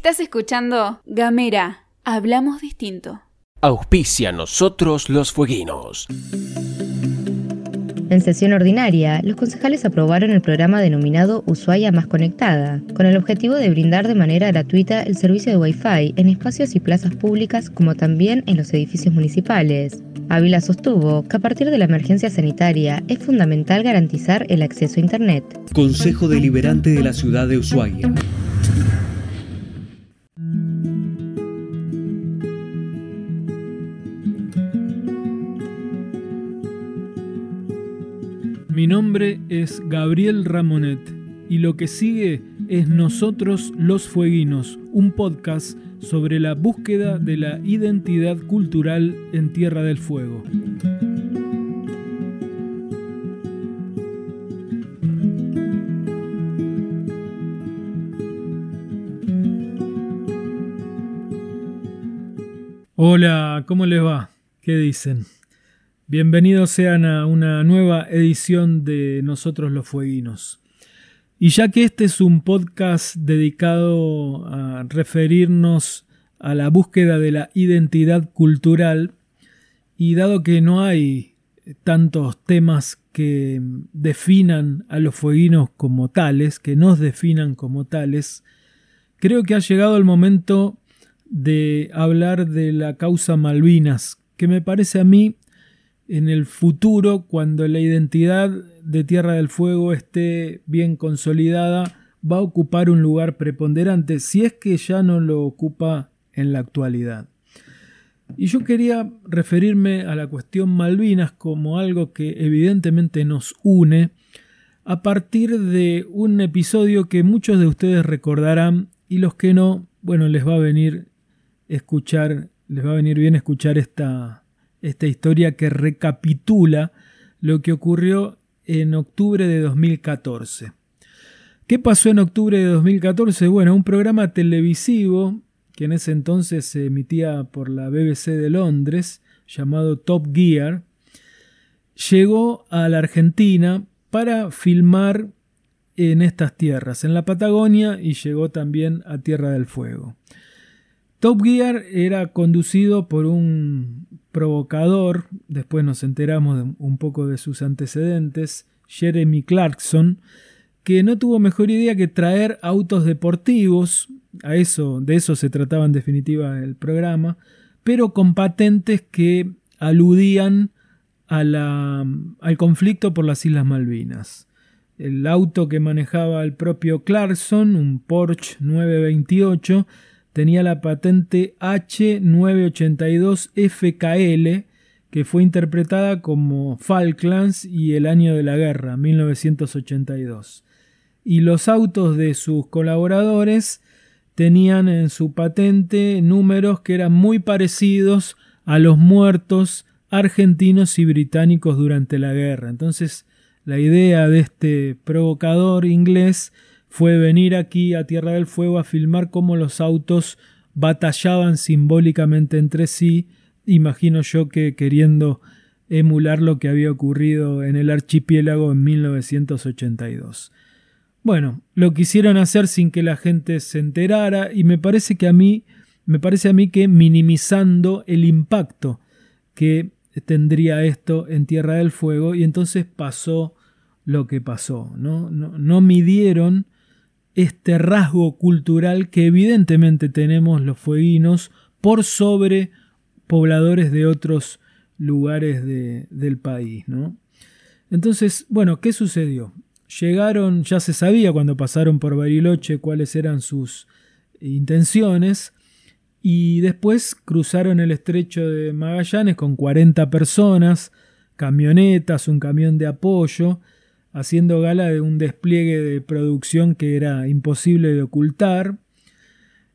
Estás escuchando Gamera. Hablamos distinto. Auspicia nosotros los fueguinos. En sesión ordinaria, los concejales aprobaron el programa denominado Ushuaia Más Conectada, con el objetivo de brindar de manera gratuita el servicio de Wi-Fi en espacios y plazas públicas como también en los edificios municipales. Ávila sostuvo que a partir de la emergencia sanitaria es fundamental garantizar el acceso a Internet. Consejo Deliberante de la Ciudad de Ushuaia. Mi nombre es Gabriel Ramonet y lo que sigue es Nosotros los Fueguinos, un podcast sobre la búsqueda de la identidad cultural en Tierra del Fuego. Hola, ¿cómo les va? ¿Qué dicen? Bienvenidos sean a una nueva edición de Nosotros los Fueguinos. Y ya que este es un podcast dedicado a referirnos a la búsqueda de la identidad cultural, y dado que no hay tantos temas que definan a los fueguinos como tales, que nos definan como tales, creo que ha llegado el momento de hablar de la causa Malvinas, que me parece a mí en el futuro, cuando la identidad de Tierra del Fuego esté bien consolidada, va a ocupar un lugar preponderante, si es que ya no lo ocupa en la actualidad. Y yo quería referirme a la cuestión Malvinas como algo que evidentemente nos une, a partir de un episodio que muchos de ustedes recordarán y los que no, bueno, les va a venir escuchar, les va a venir bien escuchar esta, esta historia que recapitula lo que ocurrió en octubre de 2014. ¿Qué pasó en octubre de 2014? Bueno, un programa televisivo que en ese entonces se emitía por la BBC de Londres, llamado Top Gear, llegó a la Argentina para filmar en estas tierras, en la Patagonia y llegó también a Tierra del Fuego. Top Gear era conducido por un provocador, después nos enteramos un poco de sus antecedentes, Jeremy Clarkson, que no tuvo mejor idea que traer autos deportivos, a eso, de eso se trataba en definitiva el programa, pero con patentes que aludían al conflicto por las Islas Malvinas. El auto que manejaba el propio Clarkson, un Porsche 928, tenía la patente H982FKL, que fue interpretada como Falklands y el año de la guerra, 1982. Y los autos de sus colaboradores tenían en su patente números que eran muy parecidos a los muertos argentinos y británicos durante la guerra. Entonces, la idea de este provocador inglés fue venir aquí a Tierra del Fuego a filmar cómo los autos batallaban simbólicamente entre sí, imagino yo que queriendo emular lo que había ocurrido en el archipiélago en 1982. Bueno, lo quisieron hacer sin que la gente se enterara y me parece que a mí me parece a mí que minimizando el impacto que tendría esto en Tierra del Fuego y entonces pasó lo que pasó, ¿no? No, no midieron este rasgo cultural que evidentemente tenemos los fueguinos por sobre pobladores de otros lugares del país. ¿no? Entonces, bueno, ¿qué sucedió? Llegaron, ya se sabía cuando pasaron por Bariloche cuáles eran sus intenciones, y después cruzaron el estrecho de Magallanes con 40 personas, camionetas, un camión de apoyo, haciendo gala de un despliegue de producción que era imposible de ocultar.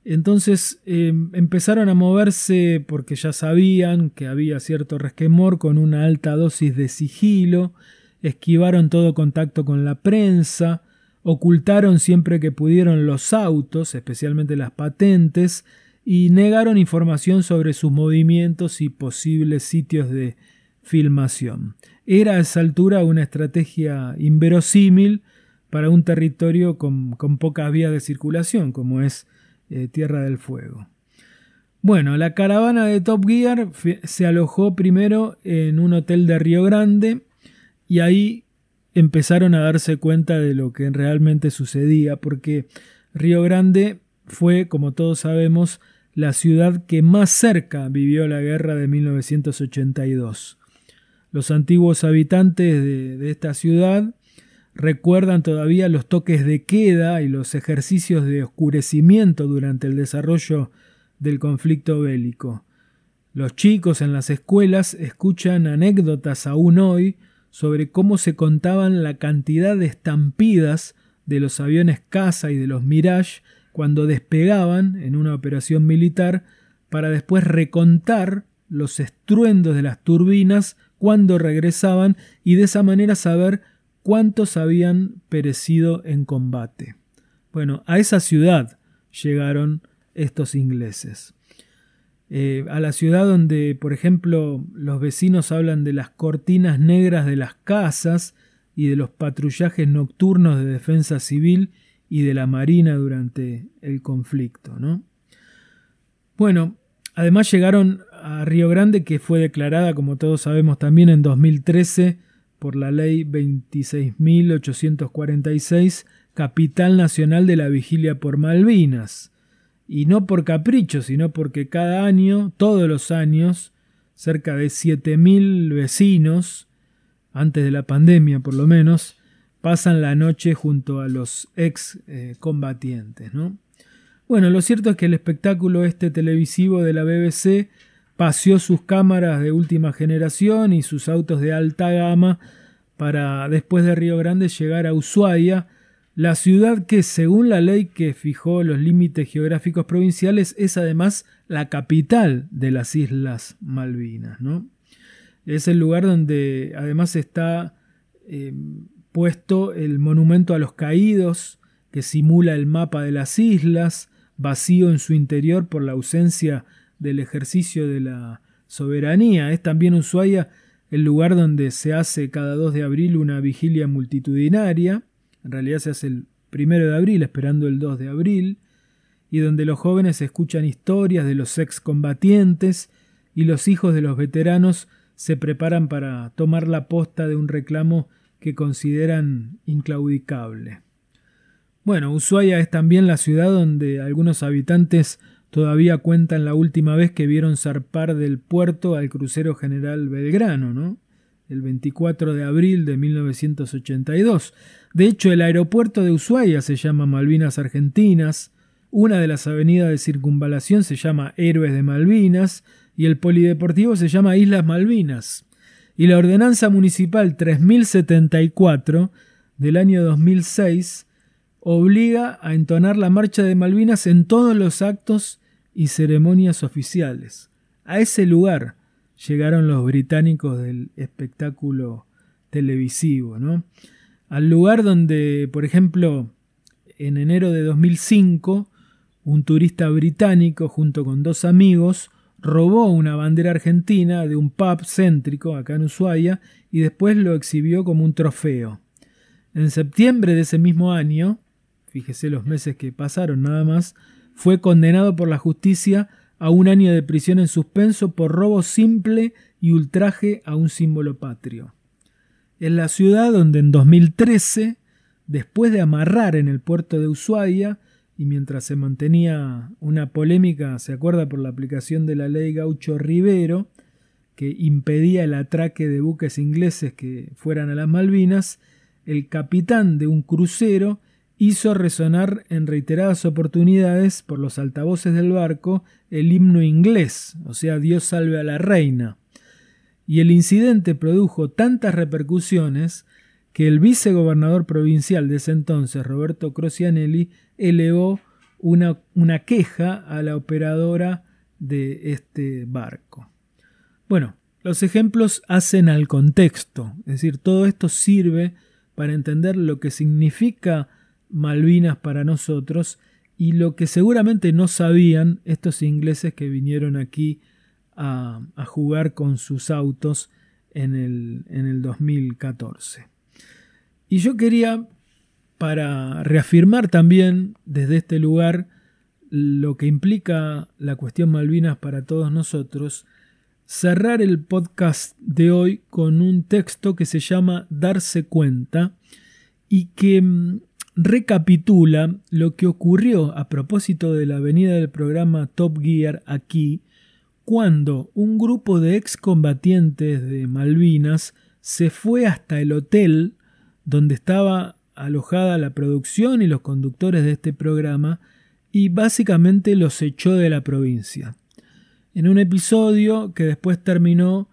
Entonces em, empezaron a moverse porque ya sabían que había cierto resquemor con una alta dosis de sigilo, esquivaron todo contacto con la prensa, ocultaron siempre que pudieron los autos, especialmente las patentes, y negaron información sobre sus movimientos y posibles sitios de filmación. Era a esa altura una estrategia inverosímil para un territorio con, con pocas vías de circulación, como es eh, Tierra del Fuego. Bueno, la caravana de Top Gear se alojó primero en un hotel de Río Grande y ahí empezaron a darse cuenta de lo que realmente sucedía, porque Río Grande fue, como todos sabemos, la ciudad que más cerca vivió la guerra de 1982. Los antiguos habitantes de, esta ciudad recuerdan todavía los toques de queda y los ejercicios de oscurecimiento durante el desarrollo del conflicto bélico. Los chicos en las escuelas escuchan anécdotas aún hoy sobre cómo se contaban la cantidad de estampidas de los aviones caza y de los Mirage cuando despegaban en una operación militar para después recontar los estruendos de las turbinas cuando regresaban y de esa manera saber cuántos habían perecido en combate. Bueno, a esa ciudad llegaron estos ingleses. Eh, a la ciudad donde, por ejemplo, los vecinos hablan de las cortinas negras de las casas y de los patrullajes nocturnos de defensa civil y de la marina durante el conflicto. ¿no? Bueno, además llegaron a Río Grande, que fue declarada, como todos sabemos, también en 2013 por la ley 26.846, capital nacional de la vigilia por Malvinas y no por capricho, sino porque cada año, todos los años, cerca de 7.000 vecinos, antes de la pandemia por lo menos, pasan la noche junto a los ex eh, combatientes. ¿no? Bueno, lo cierto es que el espectáculo este televisivo de la BBC paseó sus cámaras de última generación y sus autos de alta gama para después de Río Grande llegar a Ushuaia, la ciudad que, según la ley que fijó los límites geográficos provinciales, es además la capital de las Islas Malvinas. ¿no? Es el lugar donde además está eh, puesto el monumento a los caídos, que simula el mapa de las islas, vacío en su interior por la ausencia del ejercicio de la soberanía. Es también Ushuaia el lugar donde se hace cada 2 de abril una vigilia multitudinaria en realidad se hace el primero de abril, esperando el 2 de abril, y donde los jóvenes escuchan historias de los excombatientes y los hijos de los veteranos se preparan para tomar la posta de un reclamo que consideran inclaudicable. Bueno, Ushuaia es también la ciudad donde algunos habitantes todavía cuentan la última vez que vieron zarpar del puerto al crucero general Belgrano, ¿no? el 24 de abril de 1982. De hecho, el aeropuerto de Ushuaia se llama Malvinas Argentinas, una de las avenidas de circunvalación se llama Héroes de Malvinas y el polideportivo se llama Islas Malvinas. Y la ordenanza municipal 3074 del año 2006 obliga a entonar la marcha de Malvinas en todos los actos y ceremonias oficiales. A ese lugar, llegaron los británicos del espectáculo televisivo, ¿no? Al lugar donde, por ejemplo, en enero de 2005, un turista británico junto con dos amigos robó una bandera argentina de un pub céntrico acá en Ushuaia y después lo exhibió como un trofeo. En septiembre de ese mismo año, fíjese los meses que pasaron nada más, fue condenado por la justicia a un año de prisión en suspenso por robo simple y ultraje a un símbolo patrio. Es la ciudad donde en 2013, después de amarrar en el puerto de Ushuaia, y mientras se mantenía una polémica, se acuerda por la aplicación de la ley Gaucho Rivero, que impedía el atraque de buques ingleses que fueran a las Malvinas, el capitán de un crucero hizo resonar en reiteradas oportunidades por los altavoces del barco el himno inglés, o sea, Dios salve a la reina. Y el incidente produjo tantas repercusiones que el vicegobernador provincial de ese entonces, Roberto Crocianelli, elevó una, una queja a la operadora de este barco. Bueno, los ejemplos hacen al contexto, es decir, todo esto sirve para entender lo que significa Malvinas para nosotros y lo que seguramente no sabían estos ingleses que vinieron aquí a, jugar con sus autos en el, en el 2014. Y yo quería, para reafirmar también desde este lugar lo que implica la cuestión Malvinas para todos nosotros, cerrar el podcast de hoy con un texto que se llama Darse cuenta y que mm, recapitula lo que ocurrió a propósito de la venida del programa Top Gear aquí, cuando un grupo de excombatientes de Malvinas se fue hasta el hotel donde estaba alojada la producción y los conductores de este programa y básicamente los echó de la provincia. En un episodio que después terminó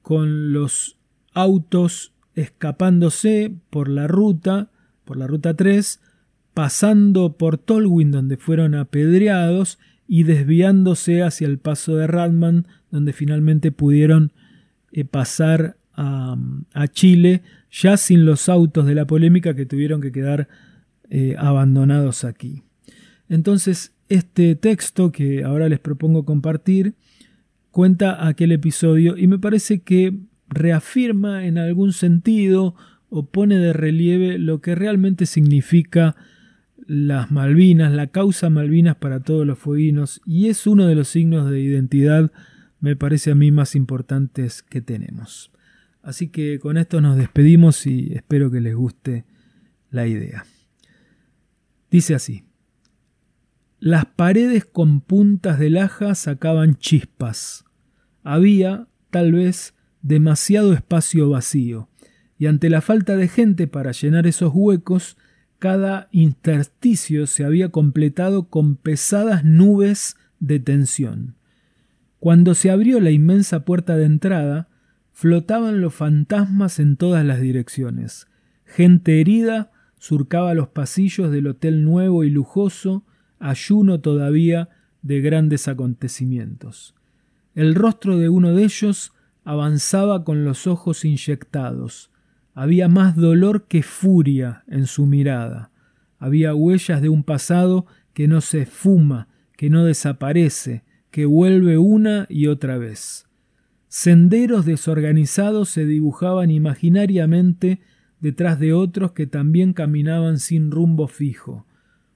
con los autos escapándose por la ruta, por la ruta 3, pasando por Tolwyn donde fueron apedreados y desviándose hacia el paso de Radman donde finalmente pudieron eh, pasar a, Chile ya sin los autos de la polémica que tuvieron que quedar eh, abandonados aquí. Entonces, este texto que ahora les propongo compartir cuenta aquel episodio y me parece que reafirma en algún sentido o pone de relieve lo que realmente significa las Malvinas, la causa Malvinas para todos los fueguinos y es uno de los signos de identidad, me parece a mí, más importantes que tenemos. Así que con esto nos despedimos y espero que les guste la idea. Dice así. Las paredes con puntas de laja sacaban chispas. Había, tal vez, demasiado espacio vacío, y ante la falta de gente para llenar esos huecos, cada intersticio se había completado con pesadas nubes de tensión. Cuando se abrió la inmensa puerta de entrada, flotaban los fantasmas en todas las direcciones. Gente herida surcaba los pasillos del hotel nuevo y lujoso, ayuno todavía de grandes acontecimientos. El rostro de uno de ellos avanzaba con los ojos inyectados. Había más dolor que furia en su mirada. Había huellas de un pasado que no se fuma, que no desaparece, que vuelve una y otra vez. Senderos desorganizados se dibujaban imaginariamente detrás de otros que también caminaban sin rumbo fijo.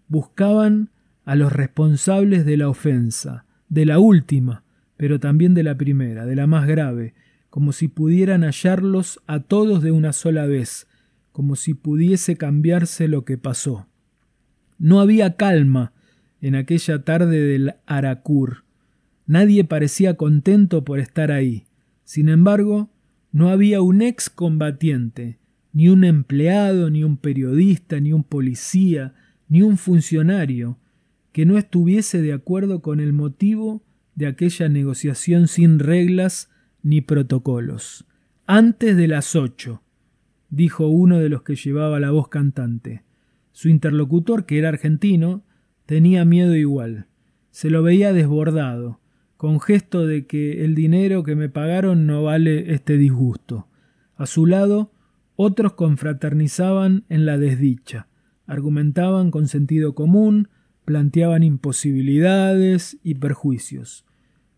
Buscaban a los responsables de la ofensa, de la última, pero también de la primera, de la más grave, como si pudieran hallarlos a todos de una sola vez, como si pudiese cambiarse lo que pasó. No había calma en aquella tarde del Aracur. Nadie parecía contento por estar ahí. Sin embargo, no había un ex combatiente, ni un empleado, ni un periodista, ni un policía, ni un funcionario, que no estuviese de acuerdo con el motivo de aquella negociación sin reglas ni protocolos. Antes de las ocho, dijo uno de los que llevaba la voz cantante. Su interlocutor, que era argentino, tenía miedo igual. Se lo veía desbordado, con gesto de que el dinero que me pagaron no vale este disgusto. A su lado, otros confraternizaban en la desdicha, argumentaban con sentido común, planteaban imposibilidades y perjuicios.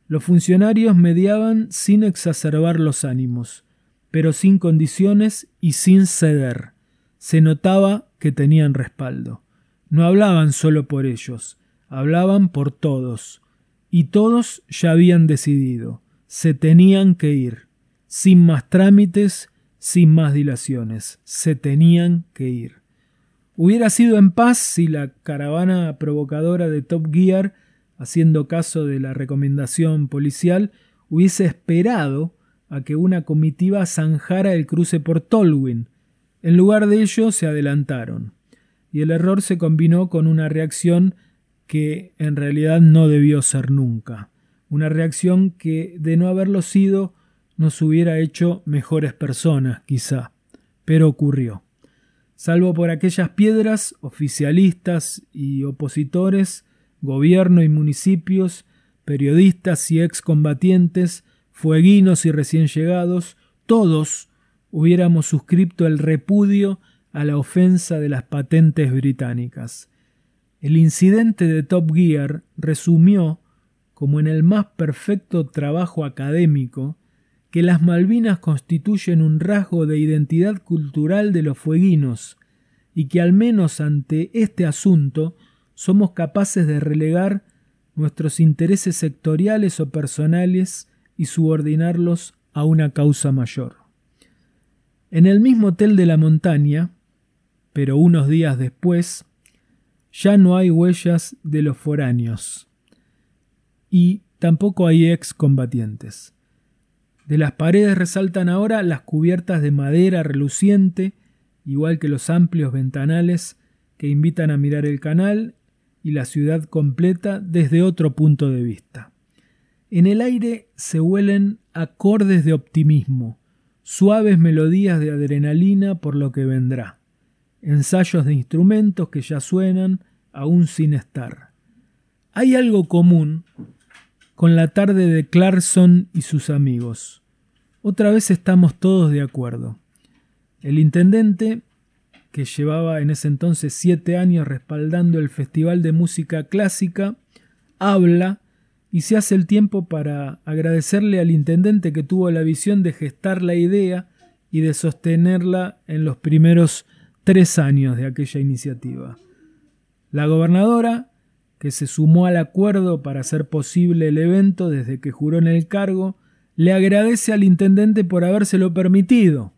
Los funcionarios mediaban sin exacerbar los ánimos, pero sin condiciones y sin ceder. Se notaba que tenían respaldo. No hablaban solo por ellos, hablaban por todos, y todos ya habían decidido, se tenían que ir, sin más trámites, sin más dilaciones, se tenían que ir. Hubiera sido en paz si la caravana provocadora de Top Gear, haciendo caso de la recomendación policial, hubiese esperado a que una comitiva zanjara el cruce por Tolwyn. En lugar de ello se adelantaron, y el error se combinó con una reacción que en realidad no debió ser nunca, una reacción que, de no haberlo sido, nos hubiera hecho mejores personas, quizá, pero ocurrió. Salvo por aquellas piedras, oficialistas y opositores, gobierno y municipios, periodistas y excombatientes, fueguinos y recién llegados, todos hubiéramos suscrito el repudio a la ofensa de las patentes británicas. El incidente de Top Gear resumió, como en el más perfecto trabajo académico, que las Malvinas constituyen un rasgo de identidad cultural de los fueguinos y que al menos ante este asunto somos capaces de relegar nuestros intereses sectoriales o personales y subordinarlos a una causa mayor. En el mismo hotel de la montaña, pero unos días después, ya no hay huellas de los foráneos y tampoco hay excombatientes. De las paredes resaltan ahora las cubiertas de madera reluciente, igual que los amplios ventanales que invitan a mirar el canal y la ciudad completa desde otro punto de vista. En el aire se huelen acordes de optimismo, suaves melodías de adrenalina por lo que vendrá, ensayos de instrumentos que ya suenan aún sin estar. Hay algo común con la tarde de Clarkson y sus amigos. Otra vez estamos todos de acuerdo. El intendente, que llevaba en ese entonces siete años respaldando el Festival de Música Clásica, habla y se hace el tiempo para agradecerle al intendente que tuvo la visión de gestar la idea y de sostenerla en los primeros tres años de aquella iniciativa. La gobernadora, que se sumó al acuerdo para hacer posible el evento desde que juró en el cargo, le agradece al intendente por habérselo permitido.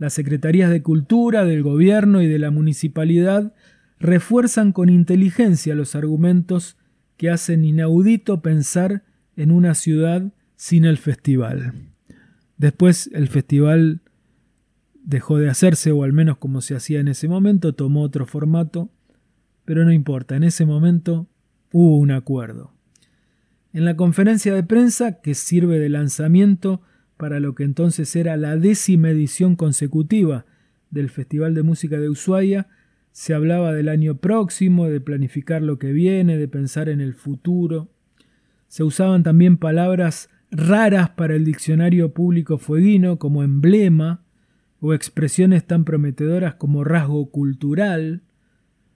Las secretarías de Cultura, del Gobierno y de la Municipalidad refuerzan con inteligencia los argumentos que hacen inaudito pensar en una ciudad sin el festival. Después el festival dejó de hacerse, o al menos como se hacía en ese momento, tomó otro formato, pero no importa, en ese momento hubo un acuerdo. En la conferencia de prensa, que sirve de lanzamiento para lo que entonces era la décima edición consecutiva del Festival de Música de Ushuaia, se hablaba del año próximo, de planificar lo que viene, de pensar en el futuro. Se usaban también palabras raras para el diccionario público fueguino como emblema o expresiones tan prometedoras como rasgo cultural.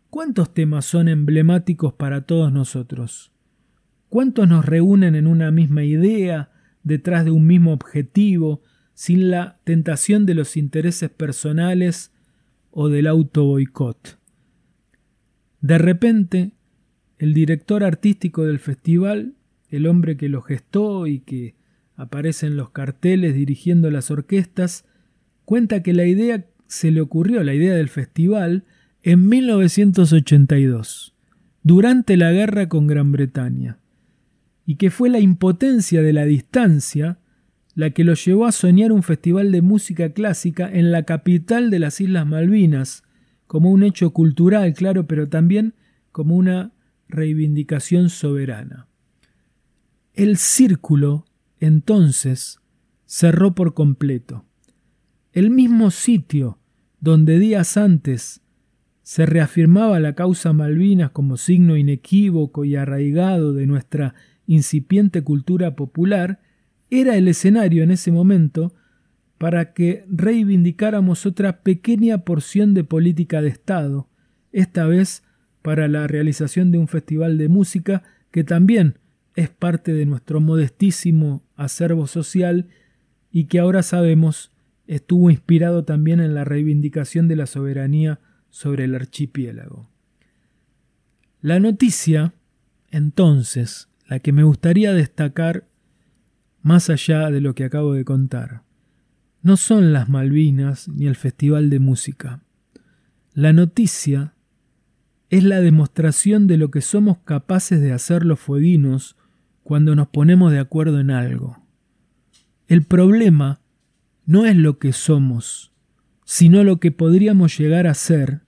¿Cuántos temas son emblemáticos para todos nosotros? ¿Cuántos nos reúnen en una misma idea, detrás de un mismo objetivo, sin la tentación de los intereses personales o del auto boicot. De repente, el director artístico del festival, el hombre que lo gestó y que aparece en los carteles dirigiendo las orquestas, cuenta que la idea se le ocurrió, la idea del festival, en 1982, durante la guerra con Gran Bretaña, y que fue la impotencia de la distancia la que lo llevó a soñar un festival de música clásica en la capital de las Islas Malvinas, como un hecho cultural, claro, pero también como una reivindicación soberana. El círculo, entonces, cerró por completo. El mismo sitio donde días antes se reafirmaba la causa Malvinas como signo inequívoco y arraigado de nuestra incipiente cultura popular, era el escenario en ese momento para que reivindicáramos otra pequeña porción de política de Estado, esta vez para la realización de un festival de música que también es parte de nuestro modestísimo acervo social y que ahora sabemos estuvo inspirado también en la reivindicación de la soberanía sobre el archipiélago. La noticia, entonces, la que me gustaría destacar más allá de lo que acabo de contar. No son las Malvinas ni el Festival de Música. La noticia es la demostración de lo que somos capaces de hacer los fueguinos cuando nos ponemos de acuerdo en algo. El problema no es lo que somos, sino lo que podríamos llegar a ser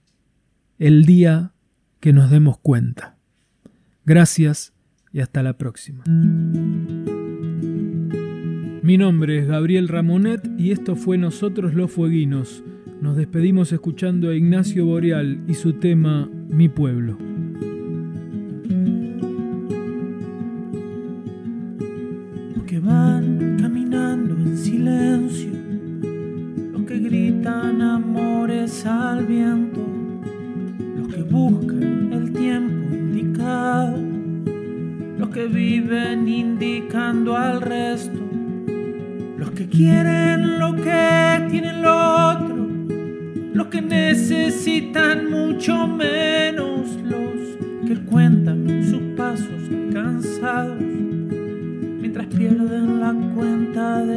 el día que nos demos cuenta. Gracias y hasta la próxima. Mi nombre es Gabriel Ramonet y esto fue Nosotros los Fueguinos. Nos despedimos escuchando a Ignacio Boreal y su tema Mi pueblo. viven indicando al resto. Los que quieren lo que tienen lo otro, los que necesitan mucho menos, los que cuentan sus pasos cansados. Mientras pierden la cuenta de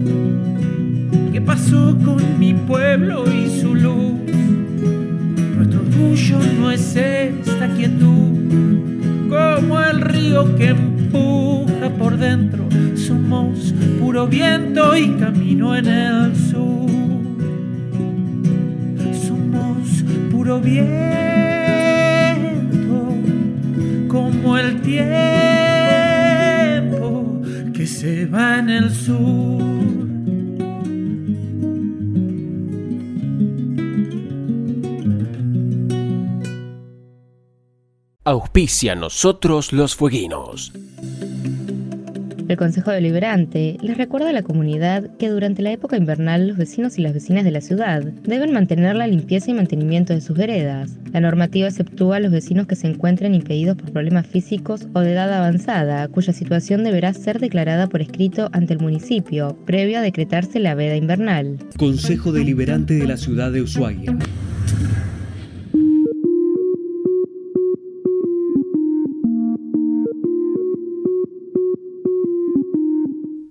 pasó con mi pueblo y su luz? Nuestro orgullo no es esta quietud, como el río que empuja por dentro. Somos puro viento y camino en el sur. Somos puro viento, como el tiempo que se va en el sur. Auspicia nosotros los fueguinos. El Consejo Deliberante les recuerda a la comunidad que durante la época invernal los vecinos y las vecinas de la ciudad deben mantener la limpieza y mantenimiento de sus veredas. La normativa exceptúa a los vecinos que se encuentren impedidos por problemas físicos o de edad avanzada, cuya situación deberá ser declarada por escrito ante el municipio, previo a decretarse la veda invernal. Consejo Deliberante de la Ciudad de Ushuaia.